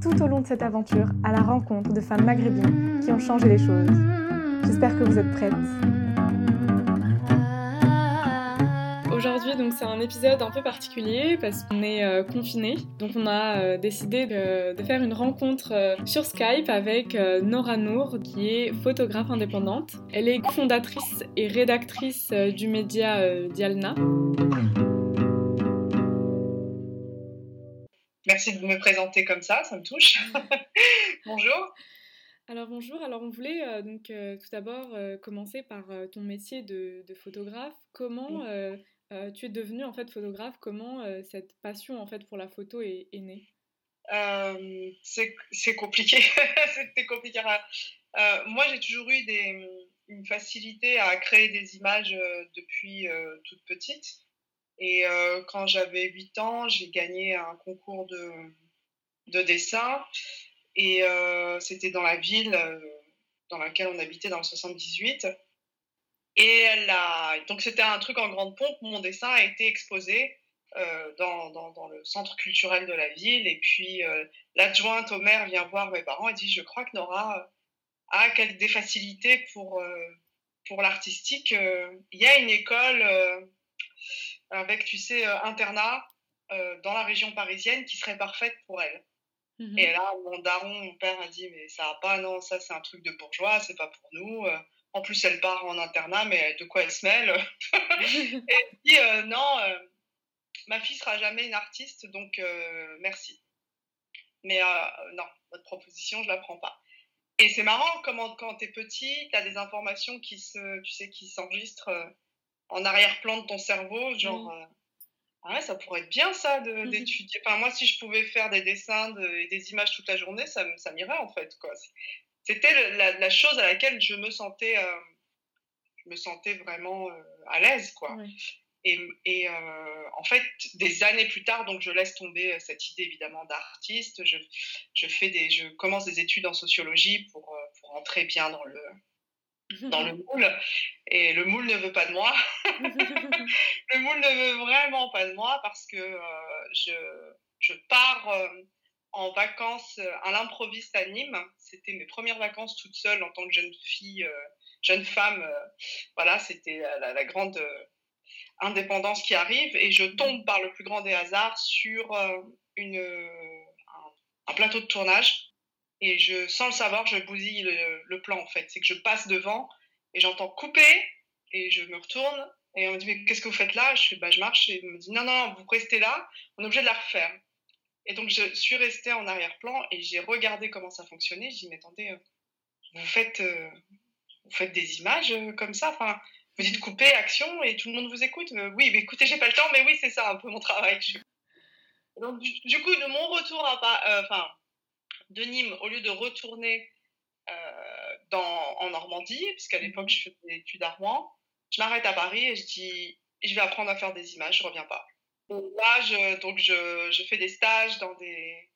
tout au long de cette aventure à la rencontre de femmes maghrébines qui ont changé les choses. J'espère que vous êtes prêtes. Aujourd'hui, donc c'est un épisode un peu particulier parce qu'on est euh, confiné. Donc on a euh, décidé de, faire une rencontre euh, sur Skype avec Nora Nour, qui est photographe indépendante. Elle est fondatrice et rédactrice du média Dialna. Merci de me présenter comme ça, ça me touche. bonjour. Alors bonjour, alors on voulait donc tout d'abord commencer par ton métier de, photographe. Comment tu es devenue en fait photographe? Comment cette passion en fait pour la photo est, née? C'est compliqué, c'était compliqué. moi j'ai toujours eu des, une facilité à créer des images depuis toute petite. Et quand j'avais 8 ans, j'ai gagné un concours de, de dessin. Et c'était dans la ville dans laquelle on habitait dans le 78. Et donc c'était un truc en grande pompe. Mon dessin a été exposé euh, dans, le centre culturel de la ville. Et puis euh, l'adjointe au maire vient voir mes parents et dit Je crois que Nora a des facilités euh, pour l'artistique. Il y a une école avec, tu sais, internat dans la région parisienne qui serait parfaite pour elle. Mmh et là, mon daron, mon père a dit Mais ça va pas, non, ça c'est un truc de bourgeois, c'est pas pour nous. En plus, elle part en internat, mais de quoi elle se mêle Et elle dit euh, non, euh, ma fille sera jamais une artiste, donc euh, merci. Mais non, votre proposition, je la prends pas. Et c'est marrant comment quand tu es petit, tu as des informations qui se, tu sais, qui s'enregistrent en arrière-plan de ton cerveau, genre. Ah ouais, ça pourrait être bien ça mmh d'étudier. Enfin, moi, si je pouvais faire des dessins et des images toute la journée, ça, ça m'irait en fait. Quoi c'était la, chose à laquelle je me sentais, euh, je me sentais vraiment euh, à l'aise, quoi. Et, et euh, en fait, des années plus tard, donc je laisse tomber cette idée évidemment d'artiste. Je, je, fais des, je commence des études en sociologie pour, pour entrer bien dans le, dans le moule. Et le moule ne veut pas de moi. le moule ne veut vraiment pas de moi parce que je, je pars en vacances euh, à l'improviste à Nîmes. C'était mes premières vacances toute seule en tant que jeune fille, euh, jeune femme. Euh, voilà, c'était la, grande indépendance qui arrive. Et je tombe par le plus grand des hasards sur une, un, plateau de tournage. Et je, sans le savoir, je bousille le, plan en fait. C'est que je passe devant et j'entends couper et je me retourne et on me dit mais qu'est-ce que vous faites là? Je fais bah je marche et on me dit non non vous restez là, on est obligé de la refaire. Et donc, je suis restée en arrière-plan et j'ai regardé comment ça fonctionnait. J'ai dit, mais attendez, euh, vous faites, euh, vous faites des images euh, comme ça? Enfin, Vous dites couper, action, et tout le monde vous écoute. oui, mais écoutez, j'ai pas le temps, mais oui, c'est ça un peu mon travail. Donc, du, coup, de mon retour à, enfin, de Nîmes, au lieu de retourner dans, en Normandie, puisqu'à l'époque, je faisais des études à Rouen, je m'arrête à Paris et je dis, je vais apprendre à faire des images, je reviens pas. Là, je, donc je, je, fais des stages dans des,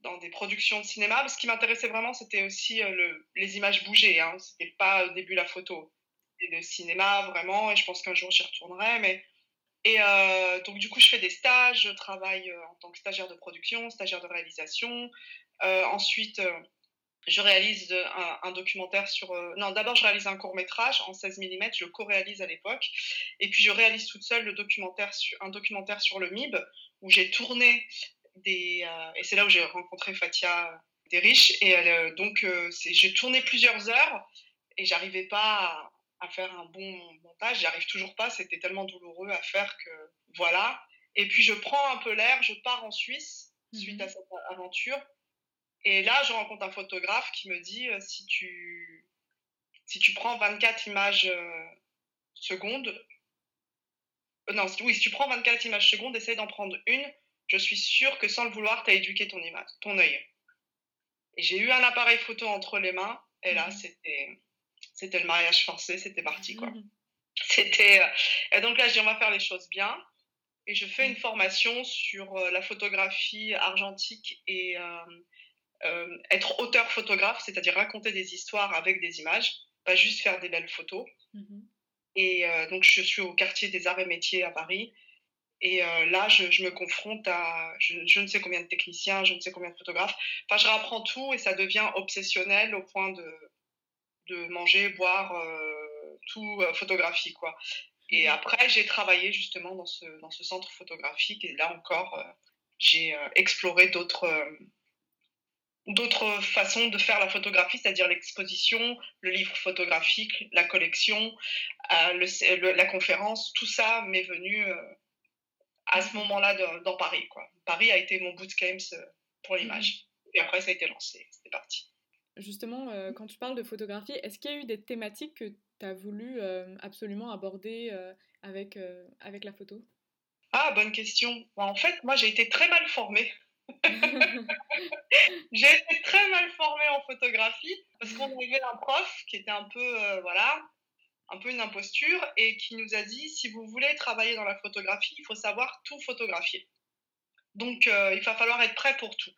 dans des productions de cinéma. Ce qui m'intéressait vraiment, c'était aussi euh, le, les images bougées. Hein. C'était pas au début la photo. C'était le cinéma, vraiment. Et je pense qu'un jour, j'y retournerai. Mais... Et euh, donc, du coup, je fais des stages. Je travaille euh, en tant que stagiaire de production, stagiaire de réalisation. Ensuite, je réalise un, documentaire sur... Euh, non, d'abord, je réalise un court métrage en 16 mm, je co-réalise à l'époque. Et puis, je réalise toute seule le documentaire un documentaire sur le MIB, où j'ai tourné des... Euh, et c'est là où j'ai rencontré Fatia Desriches. Et euh, donc, j'ai tourné plusieurs heures et j'arrivais pas à, faire un bon montage. J'y arrive toujours pas, c'était tellement douloureux à faire que... Voilà. Et puis, je prends un peu l'air, je pars en Suisse suite mmh à cette aventure et là, je rencontre un photographe qui me dit euh, si, tu, si tu prends 24 images euh, secondes, euh, non, oui, si tu prends 24 images secondes, essaye d'en prendre une. Je suis sûre que sans le vouloir, tu as éduqué ton image, ton œil. Et j'ai eu un appareil photo entre les mains, et là, mmh c'était, c'était le mariage forcé, c'était parti, quoi. Mmh c'était, et donc là, je dis, on va faire les choses bien. Et je fais une mmh. formation sur la photographie argentique et euh, être auteur photographe, c'est-à-dire raconter des histoires avec des images, pas juste faire des belles photos. Mhm. Et euh, donc, je suis au quartier des arts et métiers à Paris. Et euh, là, je, me confronte à je, ne sais combien de techniciens, je ne sais combien de photographes. Enfin, je réapprends tout et ça devient obsessionnel au point de, de manger, boire, euh, tout euh, photographie, quoi. Et mmh. après, j'ai travaillé justement dans ce, dans ce centre photographique et là encore, j'ai exploré d'autres d'autres façons de faire la photographie, c'est-à-dire l'exposition, le livre photographique, la collection, le, la conférence, tout ça m'est venu à ce moment-là dans Paris. Quoi. Paris a été mon bootcamp euh, pour mhm. l'image. Et après, ça a été lancé. C'était parti. Justement, euh, quand tu parles de photographie, est-ce qu'il y a eu des thématiques que tu as voulu euh, absolument aborder avec, avec la photo? Ah, bonne question. en fait, moi, j'ai été très mal formée. j'ai été très mal formée en photographie parce qu'on avait un prof qui était un peu, voilà, un peu une imposture et qui nous a dit si vous voulez travailler dans la photographie, il faut savoir tout photographier. Donc euh, il va falloir être prêt pour tout.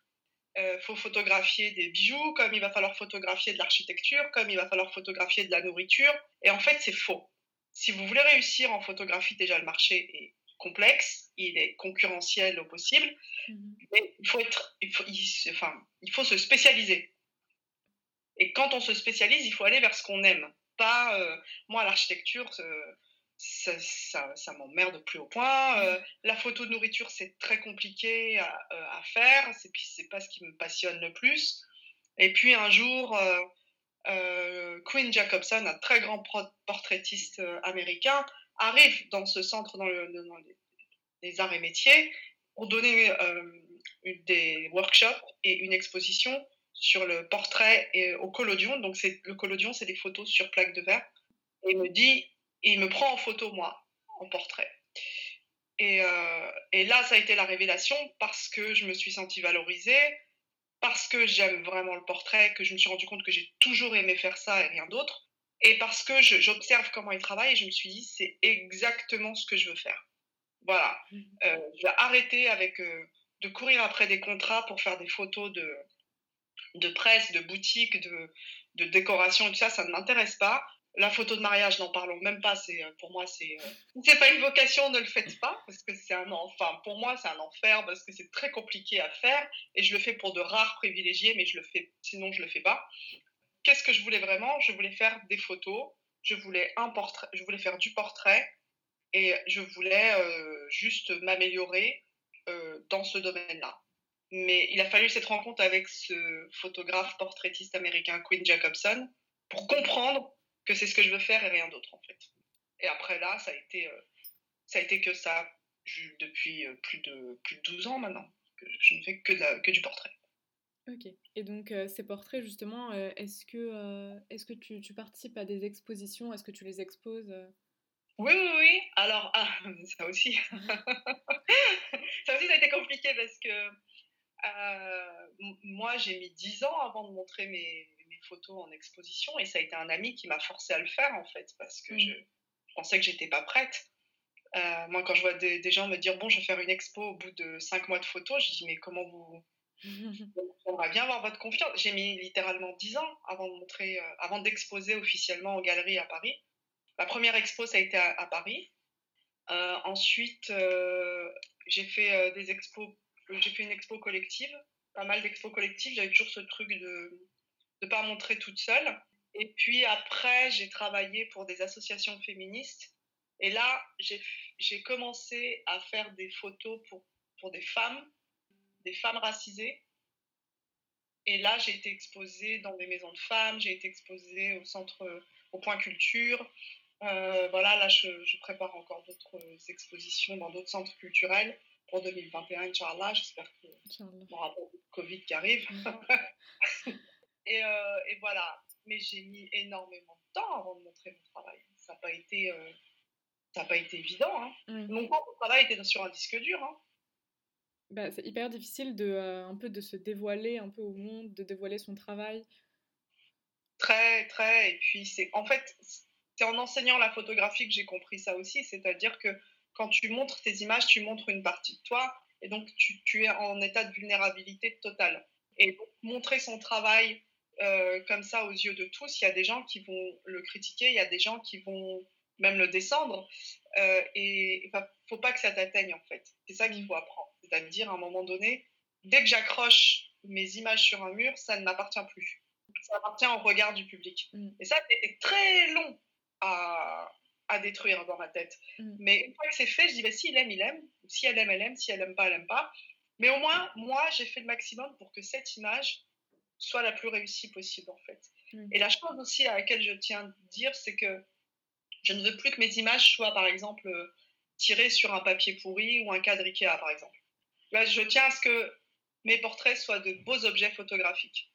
Il euh, faut photographier des bijoux, comme il va falloir photographier de l'architecture, comme il va falloir photographier de la nourriture. Et en fait, c'est faux. Si vous voulez réussir en photographie, déjà le marché est complexe, il est concurrentiel au possible, mhm. mais il faut être, il faut, enfin, il faut se spécialiser. Et quand on se spécialise, il faut aller vers ce qu'on aime pas. Euh, moi, l'architecture, ça, ça, ça m'emmerde plus au point. Euh, la photo de nourriture, c'est très compliqué à, euh, à faire. C'est puis c'est pas ce qui me passionne le plus. Et puis un jour, Queen Jacobson, un très grand portraitiste américain, arrive dans ce centre dans, le, dans les, arts et métiers pour donner des workshops et une exposition sur le portrait et au collodion. Donc, le collodion, c'est des photos sur plaque de verre. Et il me dit, il me prend en photo, moi, en portrait. Et, euh, et, là, ça a été la révélation parce que je me suis sentie valorisée, parce que j'aime vraiment le portrait, que je me suis rendu compte que j'ai toujours aimé faire ça et rien d'autre. Et parce que j'observe comment il travaille et je me suis dit, c'est exactement ce que je veux faire. Voilà. Mmh. Euh, je vais arrêter avec, euh, de courir après des contrats pour faire des photos de, de presse, de boutique, de, de décoration et tout ça, ça ne m'intéresse pas. La photo de mariage, n'en parlons même pas. C'est euh, pour moi, c'est euh, c'est pas une vocation, ne le faites pas parce que c'est un enfin pour moi c'est un enfer parce que c'est très compliqué à faire et je le fais pour de rares privilégiés, mais je le fais sinon je le fais pas. Qu'est-ce que je voulais vraiment? Je voulais faire des photos, je voulais un portrait, je voulais faire du portrait et je voulais euh, juste m'améliorer dans ce domaine-là. Mais il a fallu cette rencontre avec ce photographe portraitiste américain, Quinn Jacobson, pour comprendre que c'est ce que je veux faire et rien d'autre en fait. Et après là, ça a été, euh, ça a été que ça depuis euh, plus de, plus de 12 ans maintenant. Je ne fais que du portrait. Ok. Et donc euh, ces portraits justement, est-ce que, est-ce que tu, tu, participes à des expositions? Est-ce que tu les exposes oui, oui, oui. Alors, ah, ça aussi. ça aussi, ça a été compliqué parce que euh, moi, j'ai mis 10 ans avant de montrer mes, mes, photos en exposition et ça a été un ami qui m'a forcé à le faire en fait parce que je, pensais que j'étais pas prête. Euh, moi, quand je vois des, des, gens me dire bon, je vais faire une expo au bout de 5 mois de photos, je dis mais comment vous. On va bien avoir votre confiance. J'ai mis littéralement 10 ans avant de montrer, euh, avant d'exposer officiellement en galerie à Paris. La première expo, ça a été à, Paris. ensuite, j'ai fait des expos j'ai fait une expo collective, pas mal d'expos collectives. J'avais toujours ce truc de ne pas montrer toute seule. Et puis après, j'ai travaillé pour des associations féministes. Et là, j'ai commencé à faire des photos pour, pour des femmes, des femmes racisées. Et là, j'ai été exposée dans des maisons de femmes, j'ai été exposée au centre, au point culture. Euh, voilà, là, je, je prépare encore d'autres expositions dans d'autres centres culturels pour 2021, Inch'Allah. J'espère qu'on aura pas de Covid qui arrive. et, euh, et, voilà. Mais j'ai mis énormément de temps avant de montrer mon travail. Ça n'a pas été, euh, ça pas été évident. Hein. Mm. Mon travail était sur un disque dur. Hein. Bah, c'est hyper difficile de, euh, un peu de se dévoiler un peu au monde, de dévoiler son travail. Très, très. Et puis, c'est en fait, c'est en enseignant la photographie que j'ai compris ça aussi. C'est-à-dire que quand tu montres tes images, tu montres une partie de toi et donc tu, es en état de vulnérabilité totale. Et donc, montrer son travail euh, comme ça aux yeux de tous, il y a des gens qui vont le critiquer, il y a des gens qui vont même le descendre. et il ne faut pas que ça t'atteigne, en fait. C'est ça qu'il faut apprendre. C'est-à-dire, à un moment donné, dès que j'accroche mes images sur un mur, ça ne m'appartient plus. Ça appartient au regard du public. Mm. Et ça, c'était très long à, à, détruire dans ma tête. Mm. Mais une fois que c'est fait, je dis, bah, si il aime, il aime. Si elle aime, elle aime. Si elle aime pas, elle aime pas. Mais au moins, moi, j'ai fait le maximum pour que cette image soit la plus réussie possible, en fait. Mm. Et la chose aussi à laquelle je tiens à dire, c'est que je ne veux plus que mes images soient, par exemple, tirées sur un papier pourri ou un cadre Ikea, par exemple. Là, je tiens à ce que mes portraits soient de beaux objets photographiques.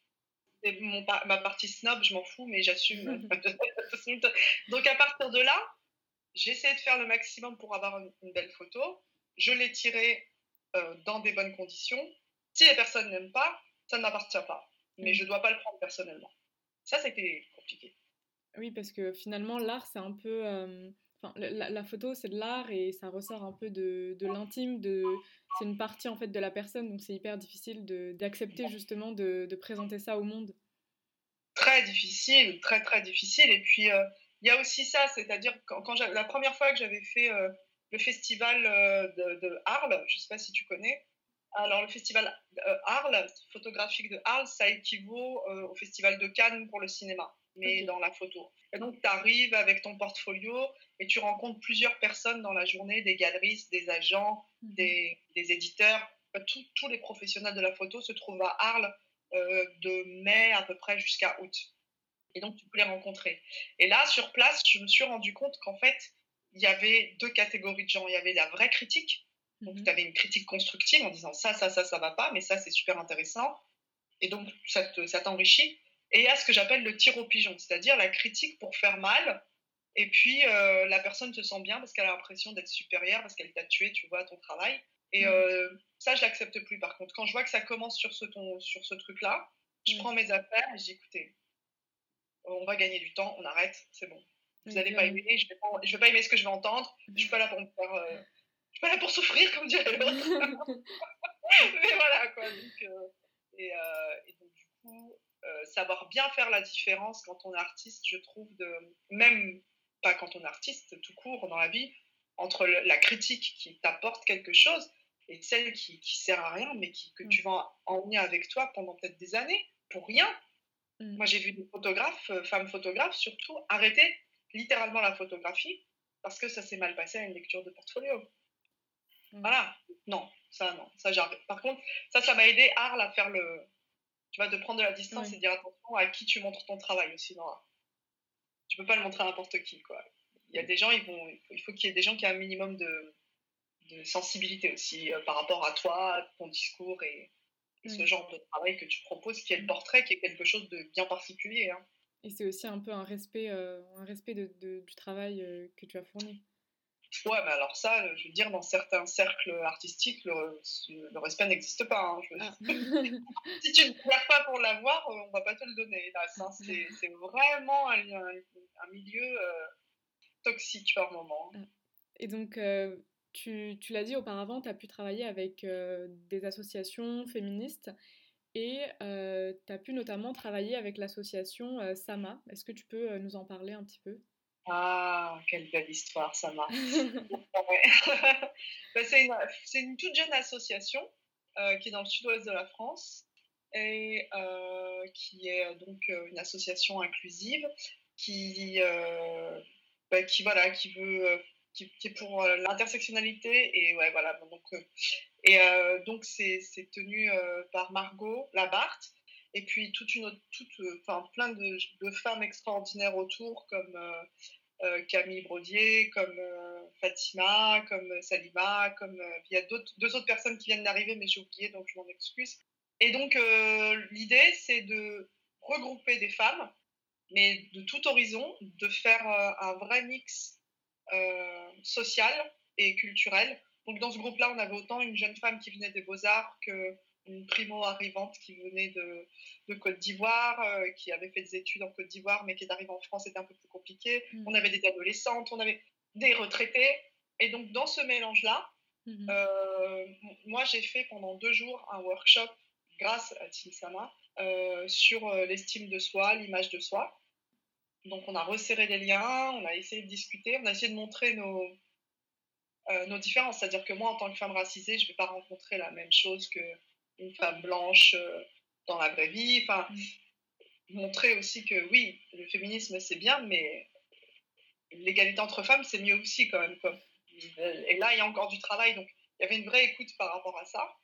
Et mon, ma partie snob, je m'en fous, mais j'assume. Donc à partir de là, j'ai essayé de faire le maximum pour avoir une, belle photo. Je l'ai tirée euh, dans des bonnes conditions. Si les personnes n'aiment pas, ça ne m'appartient pas. Mais je ne dois pas le prendre personnellement. Ça, c'était compliqué. Oui, parce que finalement, l'art, c'est un peu... Euh, la, photo, c'est de l'art et ça ressort un peu de, l'intime, de, c'est une partie en fait de la personne, donc c'est hyper difficile d'accepter justement de, présenter ça au monde. Très difficile, très très difficile. Et puis euh, il y a aussi ça, c'est-à-dire quand, la première fois que j'avais fait euh, le festival euh, de, Arles, je ne sais pas si tu connais. Alors le festival Arles, photographique de Arles, ça équivaut au festival de Cannes pour le cinéma mais dans la photo. Et donc, tu arrives avec ton portfolio et tu rencontres plusieurs personnes dans la journée, des galeristes, des agents, mhm. des, des, éditeurs. tous les professionnels de la photo se trouvent à Arles euh, de mai à peu près jusqu'à août. Et donc, tu peux les rencontrer. Et là, sur place, je me suis rendu compte qu'en fait, il y avait deux catégories de gens. Il y avait la vraie critique. Donc, mhm. tu avais une critique constructive en disant ça, ça, ça, ça va pas, mais ça, c'est super intéressant. Et donc, ça t'enrichit y a ce que j'appelle le tir au pigeon, c'est-à-dire la critique pour faire mal. Et puis euh, la personne se sent bien parce qu'elle a l'impression d'être supérieure, parce qu'elle t'a tué, tu vois, ton travail. Et mmh. euh, ça, je l'accepte plus. Par contre, quand je vois que ça commence sur ce, ton, sur ce truc-là, je mmh. prends mes affaires et je dis écoutez, on va gagner du temps, on arrête, c'est bon. Vous n'allez pas aimer, je ne vais, pas, vais pas aimer ce que je vais entendre, je suis pas là pour me faire. Euh, je suis pas là pour souffrir, comme dirait l'autre. Mais voilà, quoi. Donc, et, et, donc, du coup, euh, savoir bien faire la différence quand on est artiste, je trouve, de, même pas quand on est artiste, tout court dans la vie, entre la critique qui t'apporte quelque chose et celle qui, qui sert à rien, mais qui, que tu mm. vas emmener avec toi pendant peut-être des années pour rien. Mm. Moi, j'ai vu des photographes, euh, femmes photographes surtout, arrêter littéralement la photographie parce que ça s'est mal passé à une lecture de portfolio. Mm. Voilà. Non, ça, non. Ça, Par contre, ça, ça m'a aidé Arles à faire le, tu vois, de prendre de la distance et dire attention à qui tu montres ton travail aussi. Non, tu peux pas le montrer à n'importe qui, quoi. Il y a des gens, ils vont, il faut qu'il y ait des gens qui aient un minimum de, de sensibilité aussi euh, par rapport à toi, ton discours et, ce genre de travail que tu proposes, qui est le portrait, qui est quelque chose de bien particulier. Hein. Et c'est aussi un peu un respect, euh, un respect de, du travail euh, que tu as fourni. Ouais, mais alors ça, je veux dire, dans certains cercles artistiques, le, respect n'existe pas. Hein, ah. si tu ne pleures pas pour l'avoir, on va pas te le donner. C'est vraiment un, un, milieu euh, toxique par moment. Ah. Et donc, euh, tu, tu l'as dit auparavant, tu as pu travailler avec euh, des associations féministes et tu as pu notamment travailler avec l'association Sama. Est-ce que tu peux nous en parler un petit peu? Ah, quelle belle histoire, ça marche. Bah, c'est une, toute jeune association euh, qui est dans le sud-ouest de la France et euh, qui est donc euh, une association inclusive qui, bah, qui, voilà, qui veut qui, est pour l'intersectionnalité et ouais voilà donc et donc c'est tenu par Margot Labarthe et puis toute une toute, enfin plein de, de, femmes extraordinaires autour comme Camille Brodier, comme euh, Fatima, comme euh, Salima, comme il y a deux autres personnes qui viennent d'arriver, mais j'ai oublié, donc je m'en excuse. Et donc l'idée, c'est de regrouper des femmes, mais de tout horizon, de faire un vrai mix social et culturel. Donc dans ce groupe-là, on avait autant une jeune femme qui venait des beaux-arts que une primo arrivante qui venait de, de Côte d'Ivoire, euh, qui avait fait des études en Côte d'Ivoire, mais qui est arrivée en France, c'était un peu plus compliqué. Mm. On avait des adolescentes, on avait des retraités. Et donc, dans ce mélange-là, mm-hmm. euh, moi, j'ai fait pendant deux jours un workshop grâce à Tim Sama euh, sur l'estime de soi, l'image de soi. Donc on a resserré les liens, on a essayé de discuter, on a essayé de montrer nos, nos différences. C'est-à-dire que moi, en tant que femme racisée, je ne vais pas rencontrer la même chose qu'une femme blanche euh, dans la vraie vie. Enfin, mm. montrer aussi que oui, le féminisme c'est bien, mais l'égalité entre femmes c'est mieux aussi quand même. Et là, il y a encore du travail, donc il y avait une vraie écoute par rapport à ça.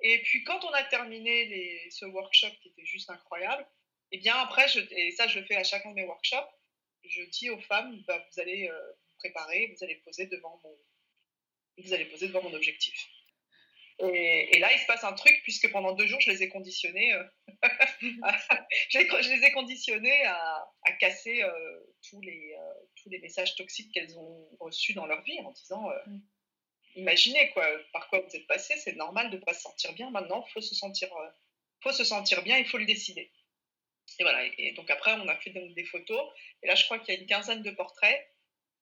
Et puis quand on a terminé les, ce workshop qui était juste incroyable, et eh bien après, je, et ça je le fais à chacun de mes workshops, je dis aux femmes, bah, vous allez euh, vous préparer, vous allez poser devant mon, vous allez poser devant mon objectif. Et, là, il se passe un truc, puisque pendant deux jours, je les ai conditionnés, euh, je, les, ai conditionnés à, casser euh, tous, les, tous les messages toxiques qu'elles ont reçus dans leur vie en disant mm imaginez quoi, par quoi vous êtes passé, c'est normal de ne pas se sentir bien. Maintenant, il faut se sentir, euh, faut se sentir bien, il faut le décider. Et voilà. Et donc après, on a fait des photos. Et là, je crois qu'il y a une quinzaine de portraits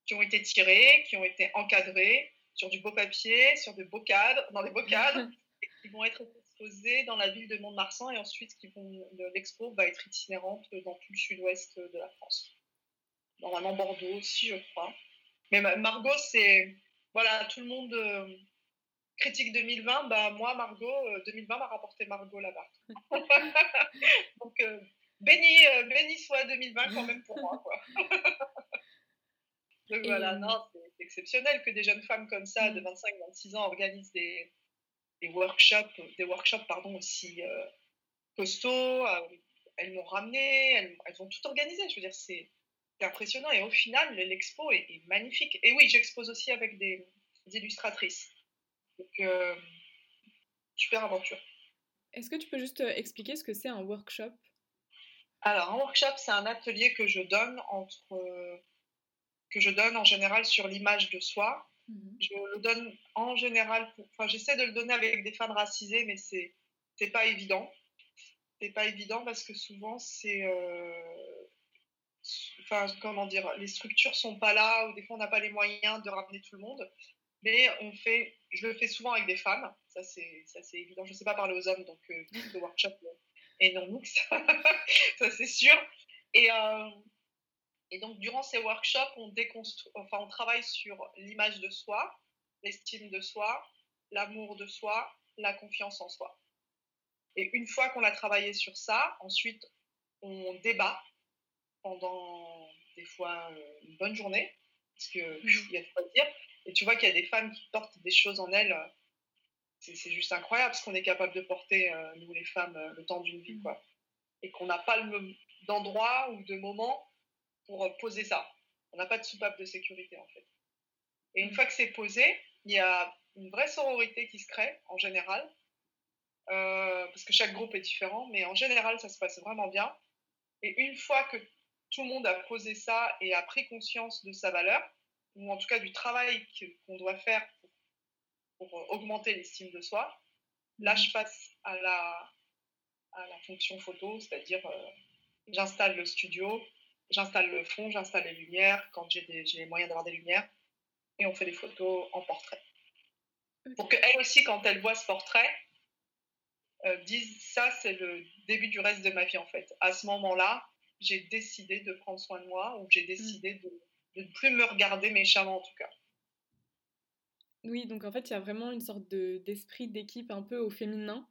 qui ont été tirés, qui ont été encadrés sur du beau papier, sur de beaux cadres, dans des beaux cadres, qui vont être exposés dans la ville de Mont-de-Marsan et ensuite qui vont, l'expo va être itinérante dans tout le sud-ouest de la France. Normalement Bordeaux aussi, je crois. Mais Margot, c'est voilà, tout le monde euh, critique 2020. Bah, moi, Margot, 2020 euh, m'a rapporté Margot là-bas. Donc, euh, béni, béni soit 2020 quand même pour moi. Quoi. Donc voilà, non, c'est exceptionnel que des jeunes femmes comme ça, de 25-26 mm. ans, organisent des, des, workshops, des workshops pardon, aussi costauds. elles m'ont ramené, elles, elles, ont tout organisé. Je veux dire, c'est impressionnant. Et au final, l'expo est, magnifique. Et oui, j'expose aussi avec des, illustratrices. Donc, euh, super aventure. Est-ce que tu peux juste euh, expliquer ce que c'est un workshop? Alors, un workshop, c'est un atelier que je donne entre que je donne en général sur l'image de soi. Mhm. Je le donne en général, enfin, j'essaie de le donner avec des femmes racisées, mais c'est c'est pas évident. C'est pas évident parce que souvent c'est euh, enfin, comment dire, les structures sont pas là, ou des fois on n'a pas les moyens de ramener tout le monde. Mais on fait, je le fais souvent avec des femmes, ça c'est, ça c'est évident. Je ne sais pas parler aux hommes, donc euh, le workshop est non mix, ça c'est sûr. Et, euh, et donc durant ces workshops, on déconstruit, enfin on travaille sur l'image de soi, l'estime de soi, l'amour de soi, la confiance en soi. Et une fois qu'on a travaillé sur ça, ensuite on débat pendant des fois une bonne journée, parce qu'il y a de quoi dire. Et tu vois qu'il y a des femmes qui portent des choses en elles. C'est juste incroyable ce qu'on est capable de porter, euh, nous les femmes, euh, le temps d'une vie. Mm. Quoi. Et qu'on n'a pas d'endroit ou de moment poser ça. On n'a pas de soupape de sécurité en fait. Et une fois que c'est posé, il y a une vraie sororité qui se crée en général. parce que chaque groupe est différent, mais en général, ça se passe vraiment bien. Et une fois que tout le monde a posé ça et a pris conscience de sa valeur, ou en tout cas du travail qu'on doit faire pour, augmenter l'estime de soi. Là, je passe à la, à la fonction photo, c'est-à-dire euh, j'installe le studio, j'installe le fond, j'installe les lumières quand j'ai les moyens d'avoir des lumières, et on fait des photos en portrait. Pour qu'elle aussi, quand elle voit ce portrait, euh, dise ça, c'est le début du reste de ma vie en fait. À ce moment-là, j'ai décidé de prendre soin de moi ou j'ai mm. décidé de, ne plus me regarder méchamment en tout cas. Oui, donc en fait, il y a vraiment une sorte d'esprit d'équipe un peu au féminin.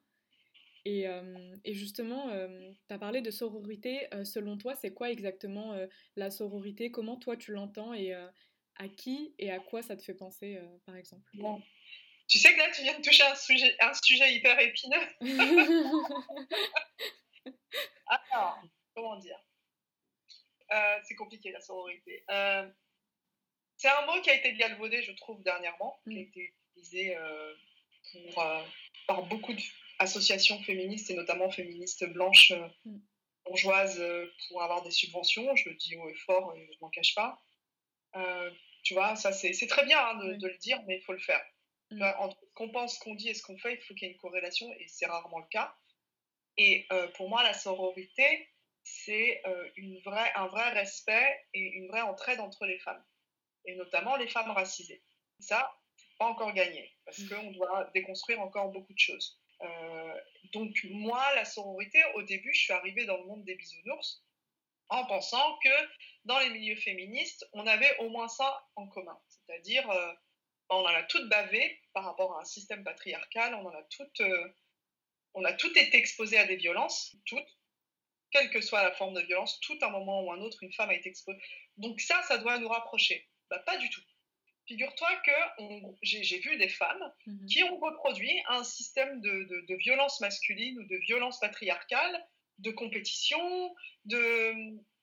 Et, euh, et justement, euh, tu as parlé de sororité. Euh, selon toi, c'est quoi exactement la sororité? Comment toi tu l'entends et à qui et à quoi ça te fait penser, par exemple? Bon. Tu sais que là, tu viens de toucher un sujet, un sujet hyper épineux. Alors, comment dire? Euh, c'est compliqué la sororité. Euh, c'est un mot qui a été galvaudé, je trouve, dernièrement, qui a mm. été utilisé euh, par beaucoup d'associations féministes et notamment féministes blanches mm. bourgeoises pour avoir des subventions. Je le dis haut et fort et je ne m'en cache pas. tu vois, ça c'est très bien hein, de, le dire, mais il faut le faire. Mm. Entre ce qu'on pense, ce qu'on dit et ce qu'on fait, il faut qu'il y ait une corrélation et c'est rarement le cas. Et pour moi, la sororité, c'est euh, un vrai respect et une vraie entraide entre les femmes, et notamment les femmes racisées. Ça, pas encore gagné, parce mmh. qu'on doit déconstruire encore beaucoup de choses. Euh, donc moi, la sororité, au début, je suis arrivée dans le monde des bisounours, en pensant que dans les milieux féministes, on avait au moins ça en commun. C'est-à-dire, euh, on en a toutes bavé par rapport à un système patriarcal, on en a toutes, euh, on a été exposées à des violences, toutes, quelle que soit la forme de violence, tout un moment ou un autre, une femme a été exposée. Donc ça, ça doit nous rapprocher. Bah, pas du tout. Figure-toi que j'ai vu des femmes mhm. qui ont reproduit un système de, de, violence masculine ou de violence patriarcale, de compétition, de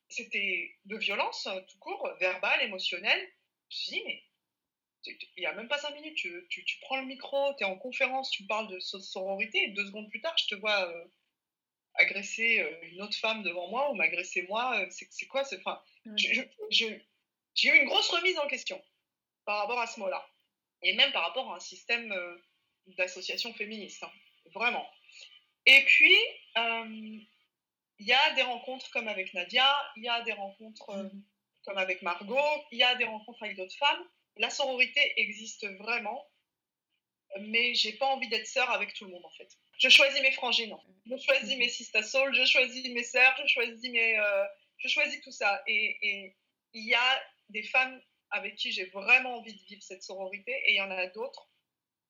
c'était de violence tout court, verbale, émotionnelle. Je dis mais il n'y a même pas cinq minutes, tu, tu, tu prends le micro, tu es en conférence, tu parles de sororité, et deux secondes plus tard, je te vois euh, agresser euh, une autre femme devant moi ou m'agresser moi. Euh, c'est quoi enfin, J'ai eu une grosse remise en question par rapport à ce mot-là. Et même par rapport à un système d'association féministe. Hein, vraiment. Et puis, il y a des rencontres comme avec Nadia, il y a des rencontres mmh comme avec Margot, il y a des rencontres avec d'autres femmes la sororité existe vraiment, mais j'ai pas envie d'être sœur avec tout le monde en fait. Je choisis mes frangines, je choisis mes sisters soul, je choisis mes sœurs, je choisis mes, euh, je choisis tout ça. Et il y a des femmes avec qui j'ai vraiment envie de vivre cette sororité, et il y en a d'autres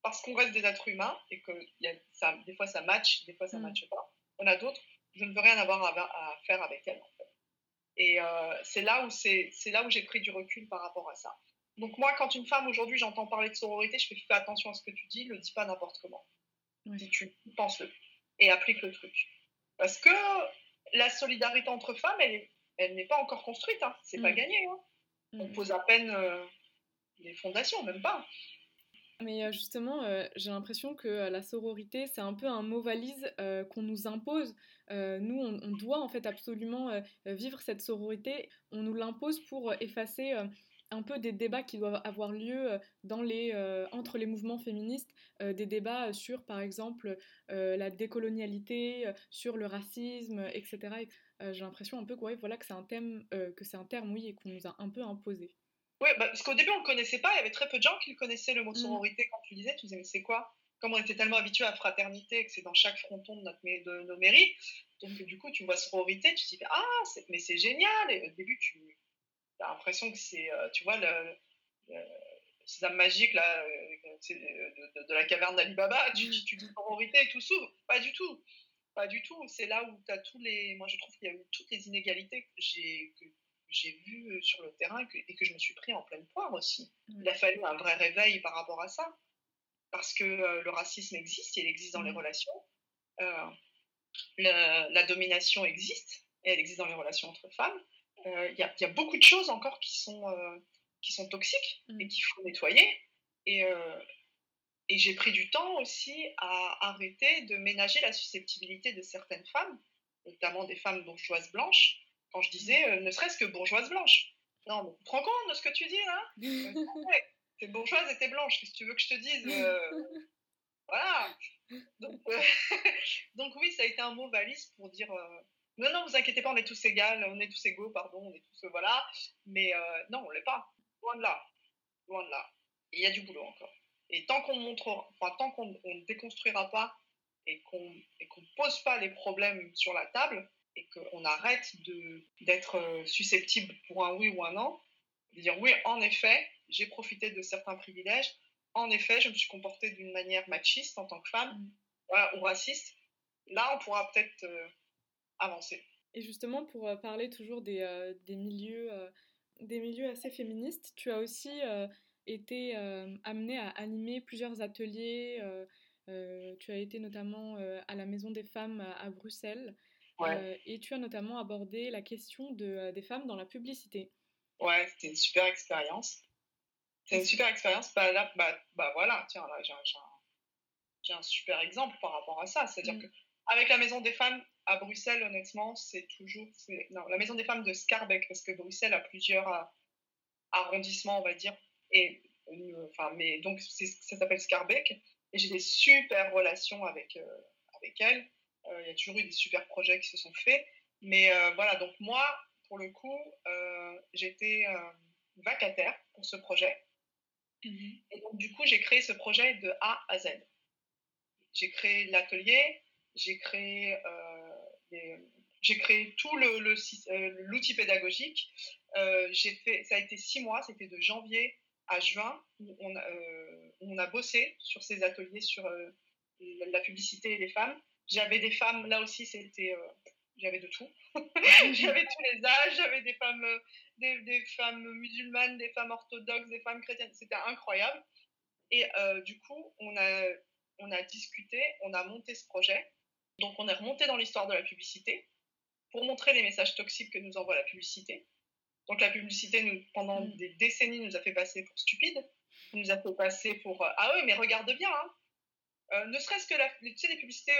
parce qu'on reste des êtres humains et que y a, ça, des fois ça match, des fois ça ne mm. matche pas. Il y en a d'autres, je ne veux rien avoir à, faire avec elles en fait. Et euh, c'est là où c'est là où j'ai pris du recul par rapport à ça. Donc moi, quand une femme aujourd'hui, j'entends parler de sororité, je fais fais attention à ce que tu dis, le dis pas n'importe comment. Si tu penses le et applique le truc. Parce que la solidarité entre femmes, elle, elle n'est pas encore construite. Hein. C'est pas mm. gagné. Hein. On mm. pose à peine euh, les fondations, même pas. Mais euh, justement, euh, j'ai l'impression que la sororité, c'est un peu un mot valise qu'on nous impose. nous, on, on, doit en fait absolument vivre cette sororité. On nous l'impose pour effacer un peu des débats qui doivent avoir lieu dans les, entre les mouvements féministes, des débats sur, par exemple, la décolonialité, sur le racisme, etc. J'ai l'impression un peu ouais, voilà, que c'est un, thème, que c'est un terme, oui, et qu'on nous a un peu imposé. Oui, bah, parce qu'au début, on ne le connaissait pas, il y avait très peu de gens qui connaissaient le mot mmh. sororité quand tu disais, tu disais, mais c'est quoi? Comme on était tellement habitué à fraternité, que c'est dans chaque fronton de, notre, de nos mairies, donc du coup, tu vois sororité, tu te dis, ah, mais c'est génial Et au début, tu T'as l'impression que c'est, euh, tu vois, le, ces âmes magiques là, euh, de, la caverne d'Alibaba, tu, mm. tu dis sororité et tout s'ouvre. Pas du tout. Pas du tout. C'est là où tu as tous les. Moi, je trouve qu'il y a eu toutes les inégalités que j'ai, que j'ai vues euh, sur le terrain et que je me suis pris en pleine poire aussi. Il a fallu un vrai réveil par rapport à ça. Parce que le racisme existe, il existe dans les relations. la domination existe, et elle existe dans les relations entre femmes. Euh, il y, a beaucoup de choses encore qui sont, euh, qui sont toxiques et mm. qu'il faut nettoyer. Et, euh, et j'ai pris du temps aussi à arrêter de ménager la susceptibilité de certaines femmes, notamment des femmes bourgeoises blanches, quand je disais ne serait-ce que bourgeoises blanches. Non, mais tu te rends compte de ce que tu dis là? T'es bourgeoise et t'es blanche, qu'est-ce que tu veux que je te dise Voilà donc, donc, oui, ça a été un mot valise pour dire non, non, vous inquiétez pas, on est tous égaux, on est tous égaux, pardon, on est tous, euh, voilà. Mais euh, non, on l'est pas. Loin de là. Loin de là. Il y a du boulot encore. Et tant qu'on enfin, tant qu'on ne déconstruira pas et qu'on ne pose pas les problèmes sur la table et qu'on arrête d'être euh, susceptible pour un oui ou un non, de dire oui, en effet, j'ai profité de certains privilèges, en effet, je me suis comportée d'une manière machiste en tant que femme, mmh. ou raciste. Là, on pourra peut-être avancer. Et justement, pour euh, parler toujours des, euh, des milieux, euh, des milieux assez féministes, tu as aussi été amené à animer plusieurs ateliers. tu as été notamment à la Maison des femmes à, Bruxelles. et tu as notamment abordé la question de, des femmes dans la publicité. Ouais, c'était une super expérience. C'est une super expérience. Bah, là, bah, bah voilà, tiens, là, j'ai un, un, super exemple par rapport à ça. C'est-à-dire mmh. qu'avec la Maison des femmes, à Bruxelles, honnêtement, c'est toujours. Non, la Maison des femmes de Scarbeck, parce que Bruxelles a plusieurs euh, arrondissements, on va dire. Et, euh, enfin, mais donc, ça s'appelle Scarbeck. Et j'ai des super relations avec, euh, avec elle. Il y a toujours eu des super projets qui se sont faits. Mais voilà, donc moi, pour le coup, j'étais vacataire pour ce projet. Mm-hmm. Et donc, du coup, j'ai créé ce projet de A à Z. J'ai créé l'atelier, j'ai créé j'ai créé tout l'outil le, pédagogique. j'ai fait, ça a été six mois, c'était de janvier à juin, où on, a bossé sur ces ateliers sur la publicité et les femmes. J'avais des femmes, là aussi, c'était j'avais de tout. j'avais tous les âges, j'avais des femmes, euh, des, femmes musulmanes, des femmes orthodoxes, des femmes chrétiennes. C'était incroyable. Et euh, du coup, on a, on a discuté, on a monté ce projet. Donc, on est remonté dans l'histoire de la publicité pour montrer les messages toxiques que nous envoie la publicité. Donc, la publicité, nous, pendant mm. des décennies, nous a fait passer pour stupides, nous a fait passer pour euh, Ah oui, mais regarde bien, hein. ne serait-ce que la, tu sais, les publicités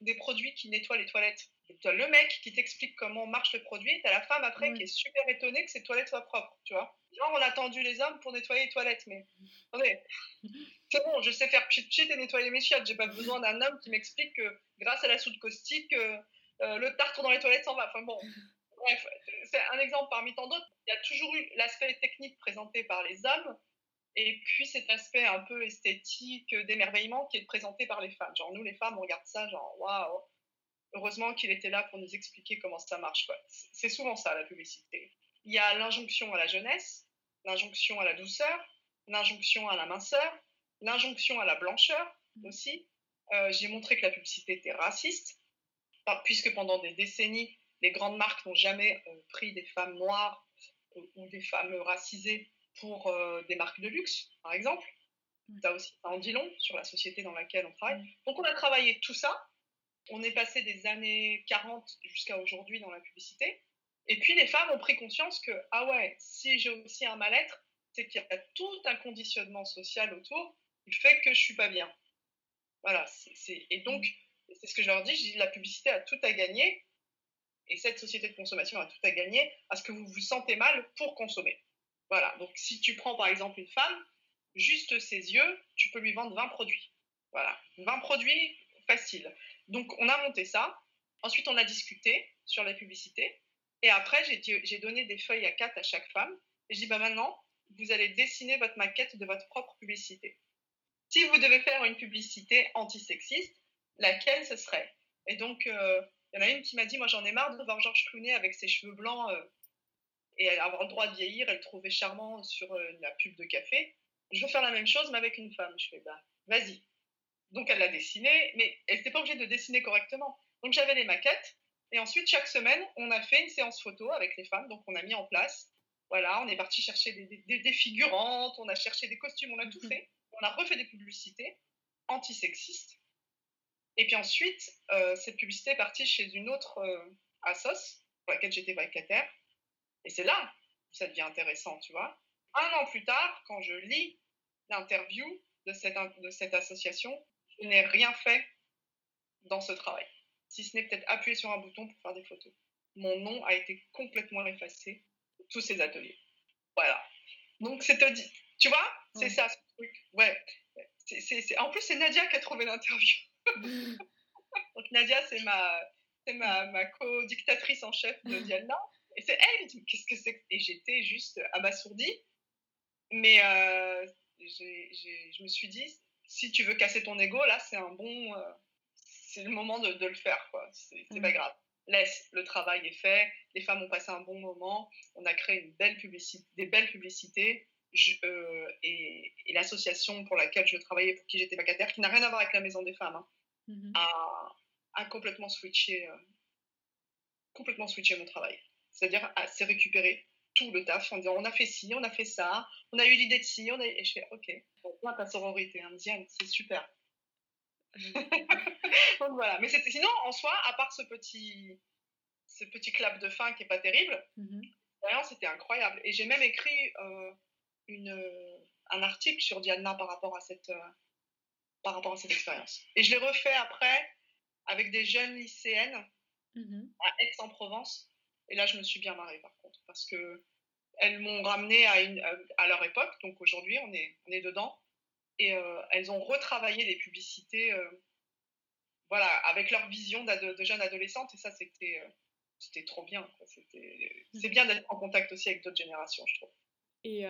des produits qui nettoient les toilettes as le mec qui t'explique comment marche le produit, tu as la femme après qui est super étonnée que ses toilettes soient propres, tu vois. Genre, on a attendu les hommes pour nettoyer les toilettes, mais attendez, c'est bon, je sais faire pchit pchit et nettoyer mes chiottes, j'ai pas besoin d'un homme qui m'explique que grâce à la soude caustique, euh, euh, le tartre dans les toilettes s'en va. Enfin bon, bref, c'est un exemple parmi tant d'autres. Il y a toujours eu l'aspect technique présenté par les hommes, et puis cet aspect un peu esthétique d'émerveillement qui est présenté par les femmes. Genre, nous, les femmes, on regarde ça, genre, waouh heureusement qu'il était là pour nous expliquer comment ça marche. C'est souvent ça, la publicité. Il y a l'injonction à la jeunesse, l'injonction à la douceur, l'injonction à la minceur, l'injonction à la blancheur mmh. aussi. Euh, j'ai montré que la publicité était raciste, puisque pendant des décennies, les grandes marques n'ont jamais euh, pris des femmes noires euh, ou des femmes racisées pour des marques de luxe, par exemple. Mmh. Ça aussi, ça en dit long sur la société dans laquelle on travaille. Mmh. Donc on a travaillé tout ça on est passé des années 40 jusqu'à aujourd'hui dans la publicité. Et puis les femmes ont pris conscience que, ah ouais, si j'ai aussi un mal-être, c'est qu'il y a tout un conditionnement social autour qui fait que je suis pas bien. Voilà. et donc, c'est ce que je leur dis, je dis, la publicité a tout à gagner, et cette société de consommation a tout à gagner à ce que vous vous sentez mal pour consommer. Voilà. Donc, si tu prends par exemple une femme, juste ses yeux, tu peux lui vendre 20 produits. Voilà. 20 produits, facile. Donc, on a monté ça. Ensuite, on a discuté sur la publicité. Et après, j'ai donné des feuilles à quatre à chaque femme. Et je dis, bah maintenant, vous allez dessiner votre maquette de votre propre publicité. Si vous devez faire une publicité antisexiste, laquelle ce serait? Et donc, euh, il y en a une qui m'a dit, moi j'en ai marre de voir Georges Clooney avec ses cheveux blancs euh, et avoir le droit de vieillir elle le trouvait charmant sur euh, la pub de café. Je veux faire la même chose, mais avec une femme. Je fais, bah, vas-y. Donc elle l'a dessiné, mais elle n'était pas obligée de dessiner correctement. Donc j'avais les maquettes, et ensuite chaque semaine, on a fait une séance photo avec les femmes, donc on a mis en place. Voilà, on est parti chercher des, figurantes, on a cherché des costumes, on a tout mhm. fait. On a refait des publicités antisexistes. Et puis ensuite, euh, cette publicité est partie chez une autre euh, Assos, pour laquelle j'étais vacataire. Et c'est là où ça devient intéressant, tu vois. Un an plus tard, quand je lis l'interview de cette, de cette association, je n'ai rien fait dans ce travail, si ce n'est peut-être appuyer sur un bouton pour faire des photos. Mon nom a été complètement effacé de tous ces ateliers. Voilà. Donc, c'est Tu vois, c'est ça ce truc. Ouais. En plus, c'est Nadia qui a trouvé l'interview. Donc, Nadia, c'est ma, ma, ma co-dictatrice en chef de Diana. Et c'est elle qui dit Qu'est-ce que c'est Et j'étais juste abasourdie. Mais euh, je me suis dit si tu veux casser ton ego, là, c'est un bon. Euh, c'est le moment de, le faire, quoi. C'est pas mm. grave. Laisse, le travail est fait, les femmes ont passé un bon moment, on a créé une belle publicité, des belles publicités. Euh, et, l'association pour laquelle je travaillais, pour qui j'étais vacataire, qui n'a rien à voir avec la Maison des Femmes, hein, mm-hmm. a, complètement switché, euh, complètement switché mon travail. C'est-à-dire, s'est récupéré tout le taf en disant on a fait ci, on a fait ça, on a eu l'idée de ci, on a... et je fais ok, bon, ta sororité indienne, c'est super. Donc voilà, mais sinon en soi, à part ce petit, ce petit clap de fin qui est pas terrible, mm c'était incroyable. Et j'ai même écrit euh, une, un article sur Diana par rapport à cette, euh, par rapport à cette expérience. Et je l'ai refait après avec des jeunes lycéennes mm-hmm. à Aix-en-Provence et là, je me suis bien marrée par contre, parce que elles m'ont ramené à, une, à leur époque, donc aujourd'hui, on est, on est dedans, et euh, elles ont retravaillé les publicités, euh, voilà, avec leur vision de jeunes adolescentes, et ça, c'était, euh, c'était trop bien. C'est bien d'être en contact aussi avec d'autres générations, je trouve. Et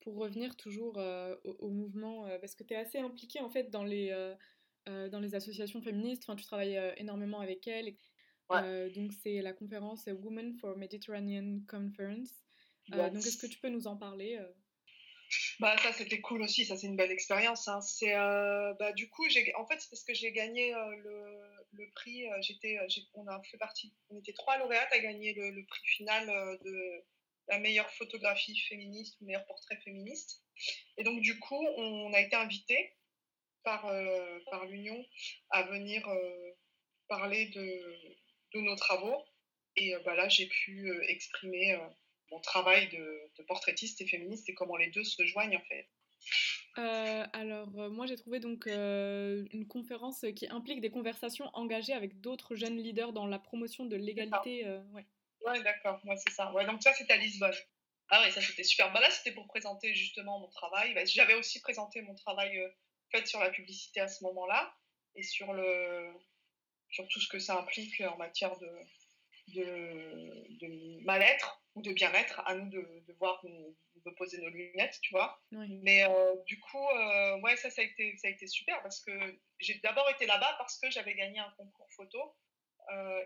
pour revenir toujours au, mouvement, parce que tu es assez impliquée en fait dans les, dans les associations féministes, enfin, tu travailles énormément avec elles. donc c'est la conférence Women for Mediterranean Conference. donc est-ce que tu peux nous en parler bah ça c'était cool aussi, ça c'est une belle expérience. Hein. C'est bah du coup j'ai en fait c'est parce que j'ai gagné le, le, prix. j'étais on a fait partie, on était trois lauréates à gagner le, le prix final de la meilleure photographie féministe ou meilleur portrait féministe. Et donc, du coup, on a été invité par, euh, par l'Union à venir euh, parler de, de, nos travaux. Et euh, bah, là, j'ai pu exprimer mon travail de, de, portraitiste et féministe et comment les deux se joignent en fait. alors, moi j'ai trouvé donc une conférence qui implique des conversations engagées avec d'autres jeunes leaders dans la promotion de l'égalité. ouais. Ouais, d'accord, moi c'est ça. Ouais, donc ça c'était à Lisbonne. Ah ouais, ça c'était super. Bah là c'était pour présenter justement mon travail. Bah, J'avais aussi présenté mon travail euh, fait sur la publicité à ce moment-là et sur, le, sur tout ce que ça implique en matière de, de, de mal-être ou de bien-être. À nous de, de voir où on veut poser nos lunettes, tu vois. Mais euh, du coup, euh, ouais, ça, ça a, été, ça a été super parce que j'ai d'abord été là-bas parce que j'avais gagné un concours photo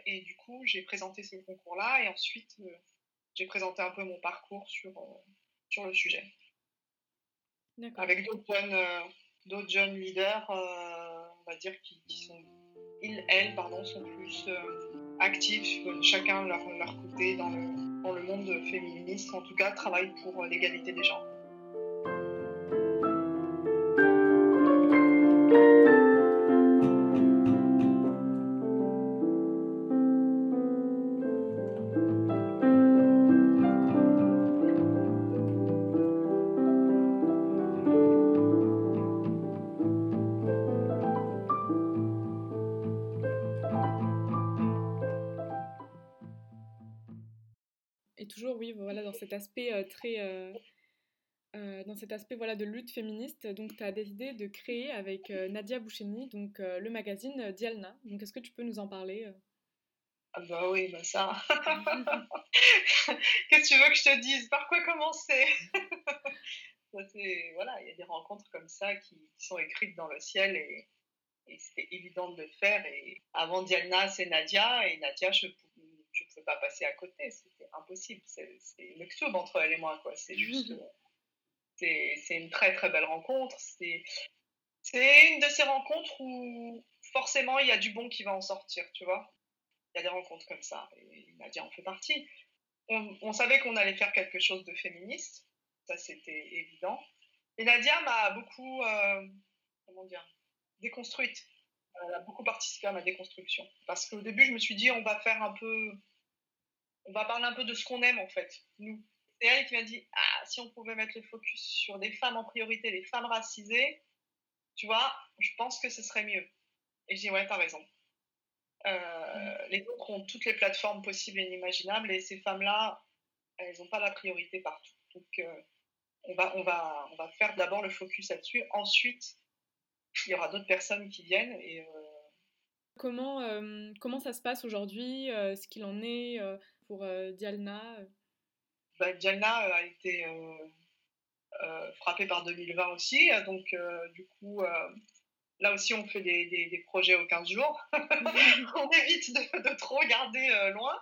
et du coup, j'ai présenté ce concours-là et ensuite, euh, j'ai présenté un peu mon parcours sur, euh, sur le sujet. Avec d'autres jeunes, d'autres jeunes leaders, on va dire, qui, sont, ils, elles, pardon, sont plus actifs, chacun leur, leur côté dans le, dans le monde féministe, en tout cas, travaillent pour l'égalité des genres. Cet aspect euh, très euh, euh, dans cet aspect voilà, de lutte féministe, donc tu as décidé de créer avec Nadia Boucheni donc, le magazine Dialna. Donc est-ce que tu peux nous en parler ah bah oui, bah ça. Qu'est-ce que tu veux que je te dise? Par quoi commencer? Voilà, il y a des rencontres comme ça qui, sont écrites dans le ciel et, et c'était évident de le faire. Et avant Dialna, c'est Nadia et Nadia, je ne pouvais pas passer à côté, impossible. C'est le ktoub entre elle et moi, quoi. C'est juste. c'est une très très belle rencontre. C'est une de ces rencontres où forcément il y a du bon qui va en sortir, tu vois. Il y a des rencontres comme ça, et Nadia en fait partie. On, savait qu'on allait faire quelque chose de féministe, ça c'était évident. Et Nadia m'a beaucoup, euh, comment dire, déconstruite elle a beaucoup participé à ma déconstruction. Parce qu'au début, je me suis dit, on va faire un peu. On va parler un peu de ce qu'on aime, en fait, nous. C'est elle qui m'a dit, ah, si on pouvait mettre le focus sur des femmes en priorité, les femmes racisées, tu vois, je pense que ce serait mieux. Et je dis, ouais, t'as raison. Euh, les autres ont toutes les plateformes possibles et inimaginables, et ces femmes-là, elles n'ont pas la priorité partout. Donc, euh, on, va, on, va, on va faire d'abord le focus là-dessus. Ensuite, il y aura d'autres personnes qui viennent. Et, euh, comment, comment ça se passe aujourd'hui Ce qu'il en est pour Dialna bah, Dialna a été frappée par 2020 aussi. Donc, du coup, là aussi, on fait des, des, projets aux 15 jours. on évite de, de trop garder loin.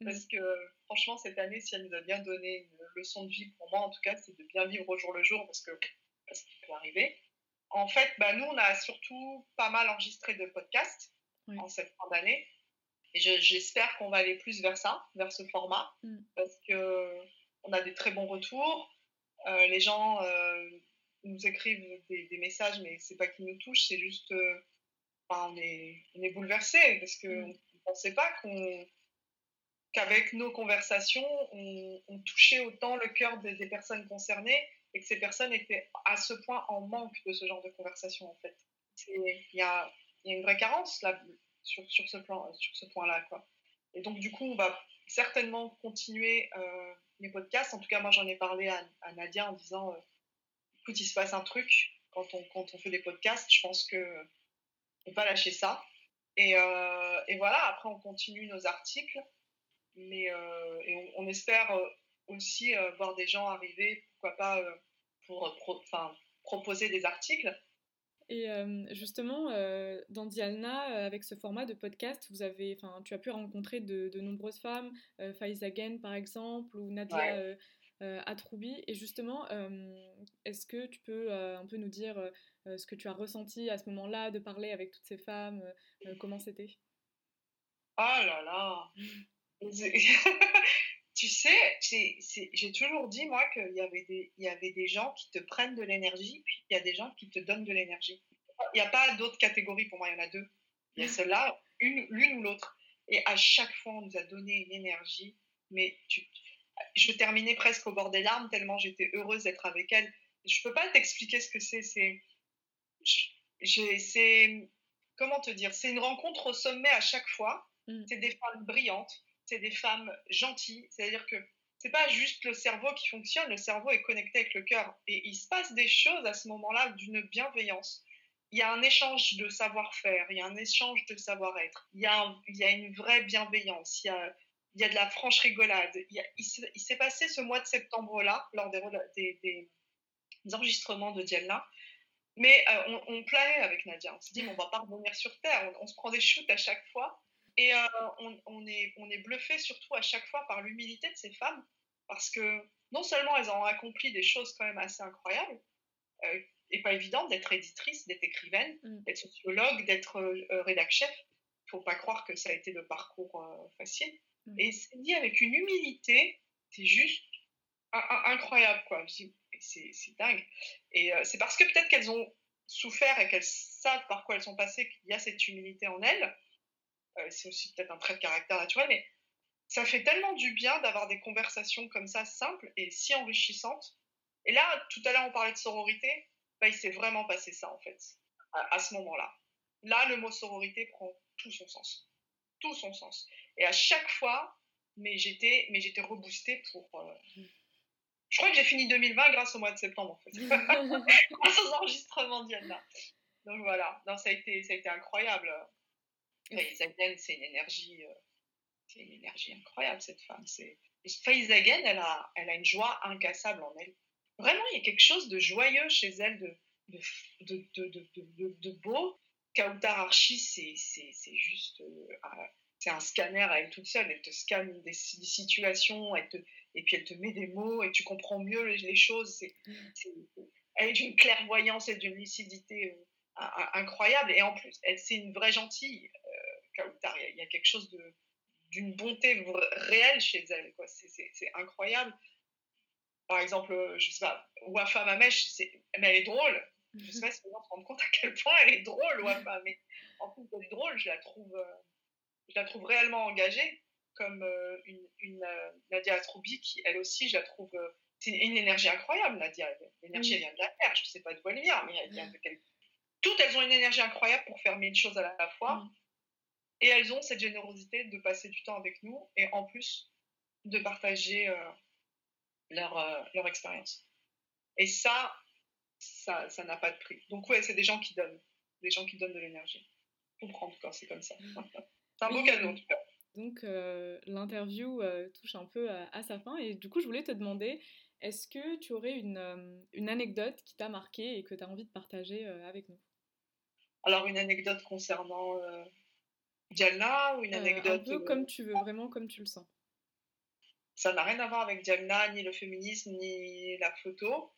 Mm. Parce que franchement, cette année, si elle nous a bien donné une leçon de vie, pour moi en tout cas, c'est de bien vivre au jour le jour parce que parce qu'il peut arriver. En fait, bah, nous, on a surtout pas mal enregistré de podcasts en cette fin d'année. Et j'espère qu'on va aller plus vers ça, vers ce format, mm. parce qu'on a des très bons retours. Euh, les gens euh, nous écrivent des, messages, mais c'est pas qu'ils nous touchent, c'est juste. Euh, on, est, on est bouleversés, parce qu'on mm. ne pensait pas qu'on qu'avec nos conversations, on, touchait autant le cœur des personnes concernées et que ces personnes étaient à ce point en manque de ce genre de conversation en fait. Il y a, y a, une vraie carence là, sur, sur ce, plan, sur ce point-là. Quoi. Et donc du coup, on va certainement continuer euh, les podcasts. En tout cas, moi j'en ai parlé à, Nadia en disant, euh, écoute, il se passe un truc quand on, quand on fait des podcasts, je pense que on va lâcher ça. Et, euh, et, voilà, après on continue nos articles, mais et on, on espère aussi voir des gens arriver, pourquoi pas pour proposer des articles. Et justement, dans Dialna, avec ce format de podcast, vous avez, tu as pu rencontrer de, nombreuses femmes, Faiza Again par exemple, ou Nadia Atroubi. Et justement, est-ce que tu peux un peu nous dire ce que tu as ressenti à ce moment-là, de parler avec toutes ces femmes Comment c'était? Oh là là Tu sais, j'ai toujours dit, moi, qu'il y, avait des, il y avait des gens qui te prennent de l'énergie, puis il y a des gens qui te donnent de l'énergie. Il n'y a pas d'autres catégories pour moi, il y en a deux. Il y a celle-là, l'une ou l'autre. Et à chaque fois, on nous a donné une énergie. Mais tu, je terminais presque au bord des larmes, tellement j'étais heureuse d'être avec elle. Je ne peux pas t'expliquer ce que c'est. C'est. Comment te dire C'est une rencontre au sommet à chaque fois. Mm. C'est des femmes brillantes c'est des femmes gentilles. C'est-à-dire que c'est pas juste le cerveau qui fonctionne, le cerveau est connecté avec le cœur. Et il se passe des choses à ce moment-là d'une bienveillance. Il y a un échange de savoir-faire, il y a un échange de savoir-être, il, y a une vraie bienveillance, il y a, de la franche rigolade. Il, s'est passé ce mois de septembre-là, lors des, enregistrements de Diana, mais euh, on, on, planait avec Nadia. On se dit, on va pas revenir sur Terre, on se prend des shoots à chaque fois. Et euh, on, est, on est bluffé surtout à chaque fois par l'humilité de ces femmes, parce que non seulement elles ont accompli des choses quand même assez incroyables, euh, et pas évident d'être éditrice, d'être écrivaine, mm. d'être sociologue, d'être euh, rédac chef. Il faut pas croire que ça a été le parcours euh, facile. Mm. Et c'est dit avec une humilité, c'est juste incroyable, quoi. C'est dingue. Et c'est parce que peut-être qu'elles ont souffert et qu'elles savent par quoi elles sont passées qu'il y a cette humilité en elles euh, c'est aussi peut-être un trait de caractère naturel, mais ça fait tellement du bien d'avoir des conversations comme ça simples et si enrichissantes. Et là, tout à l'heure, on parlait de sororité. Bah, il s'est vraiment passé ça, en fait, à, ce moment-là. Là, le mot sororité prend tout son sens. Tout son sens. Et à chaque fois, mais j'étais, mais j'étais reboostée pour. Euh, je crois que j'ai fini 2020 grâce au mois de septembre, en fait. grâce aux enregistrements d'Yanna. Donc voilà. Non, ça a été, ça a été incroyable. Faizagen, c'est une énergie, euh, c'est une énergie incroyable cette femme. C'est Faizagen, elle a, elle a une joie incassable en elle. Vraiment, il y a quelque chose de joyeux chez elle, de, de, de, de, beau. Kautar Archie, c'est juste, euh, c'est un scanner à elle toute seule. Elle te scanne des, situations, et puis elle te met des mots et tu comprends mieux les, choses. C'est, elle est d'une clairvoyance et d'une lucidité euh, incroyable. Et en plus, elle c'est une vraie gentille. Il y a quelque chose d'une bonté réelle chez elle. C'est incroyable. Par exemple, euh, je sais pas, Wafa Mamesh, mais elle est drôle. Je sais pas si on se rend compte à quel point elle est drôle, Wafa. Mais en plus d'être drôle, je la trouve, euh, je la trouve réellement engagée, comme euh, une, une Nadia Atroubi, qui elle aussi, je la trouve. c'est une énergie incroyable, Nadia. L'énergie, vient de la terre. Je sais pas d'où elle vient, mais elle vient de quelque toutes elles ont une énergie incroyable pour faire mille choses à la fois. Et elles ont cette générosité de passer du temps avec nous et en plus de partager euh, leur, euh, leur expérience. Et ça, ça n'a pas de prix. Donc ouais, c'est des gens qui donnent, des gens qui donnent de l'énergie. Comprendre quand c'est comme ça. c'est un beau cadeau en tout cas. Donc euh, l'interview touche un peu à, sa fin et du coup je voulais te demander, est-ce que tu aurais une, une anecdote qui t'a marqué et que tu as envie de partager avec nous? Alors une anecdote concernant Diana ou une euh, anecdote Un peu comme tu veux, vraiment comme tu le sens. Ça n'a rien à voir avec Diana, ni le féminisme, ni la photo.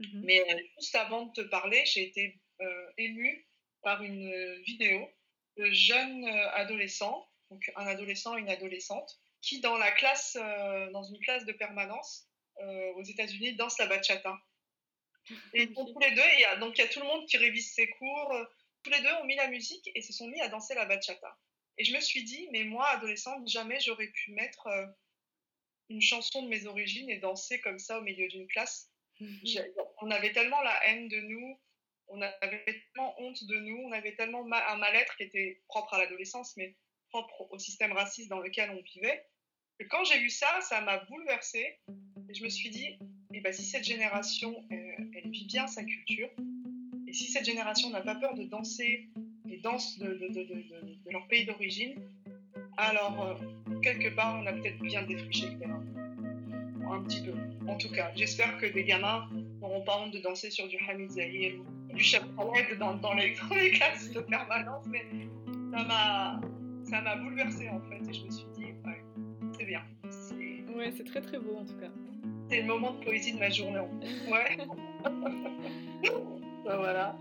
Mhm. Mais euh, juste avant de te parler, j'ai été euh, émue par une vidéo de jeunes adolescents, donc un adolescent et une adolescente, qui dans la classe, dans une classe de permanence aux États-Unis, dansent la bachata. Et tous les deux, il y a, donc il y a tout le monde qui révise ses cours, tous les deux ont mis la musique et se sont mis à danser la bachata. Et je me suis dit, mais moi, adolescente, jamais j'aurais pu mettre euh, une chanson de mes origines et danser comme ça au milieu d'une classe. Mhm. On avait tellement la haine de nous, on avait tellement honte de nous, on avait tellement un mal-être qui était propre à l'adolescence, mais propre au système raciste dans lequel on vivait. Que quand j'ai vu ça, ça m'a bouleversée. Et je me suis dit, eh ben, si cette génération, elle vit bien sa culture, si cette génération n'a pas peur de danser les danses de, leur pays d'origine, alors euh, quelque part on a peut-être bien défriché le terrain. un petit peu, en tout cas. J'espère que des gamins n'auront pas honte de danser sur du Hamid Zahir ou du Chapelet dans, dans, les, dans les classes de permanence, mais ça m'a, ça m'a bouleversée en fait, et je me suis dit, ouais, c'est bien. Ouais, c'est très très beau en tout cas. C'est le moment de poésie de ma journée. Ouais. ben, voilà.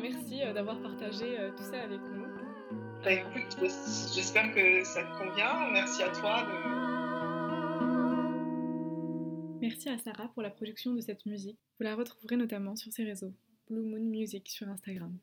Merci euh, d'avoir partagé euh, tout ça avec nous. Bah, écoute, j'espère que ça te convient. Merci à toi. Merci à Sarah pour la production de cette musique. Vous la retrouverez notamment sur ses réseaux, Blue Moon Music sur Instagram.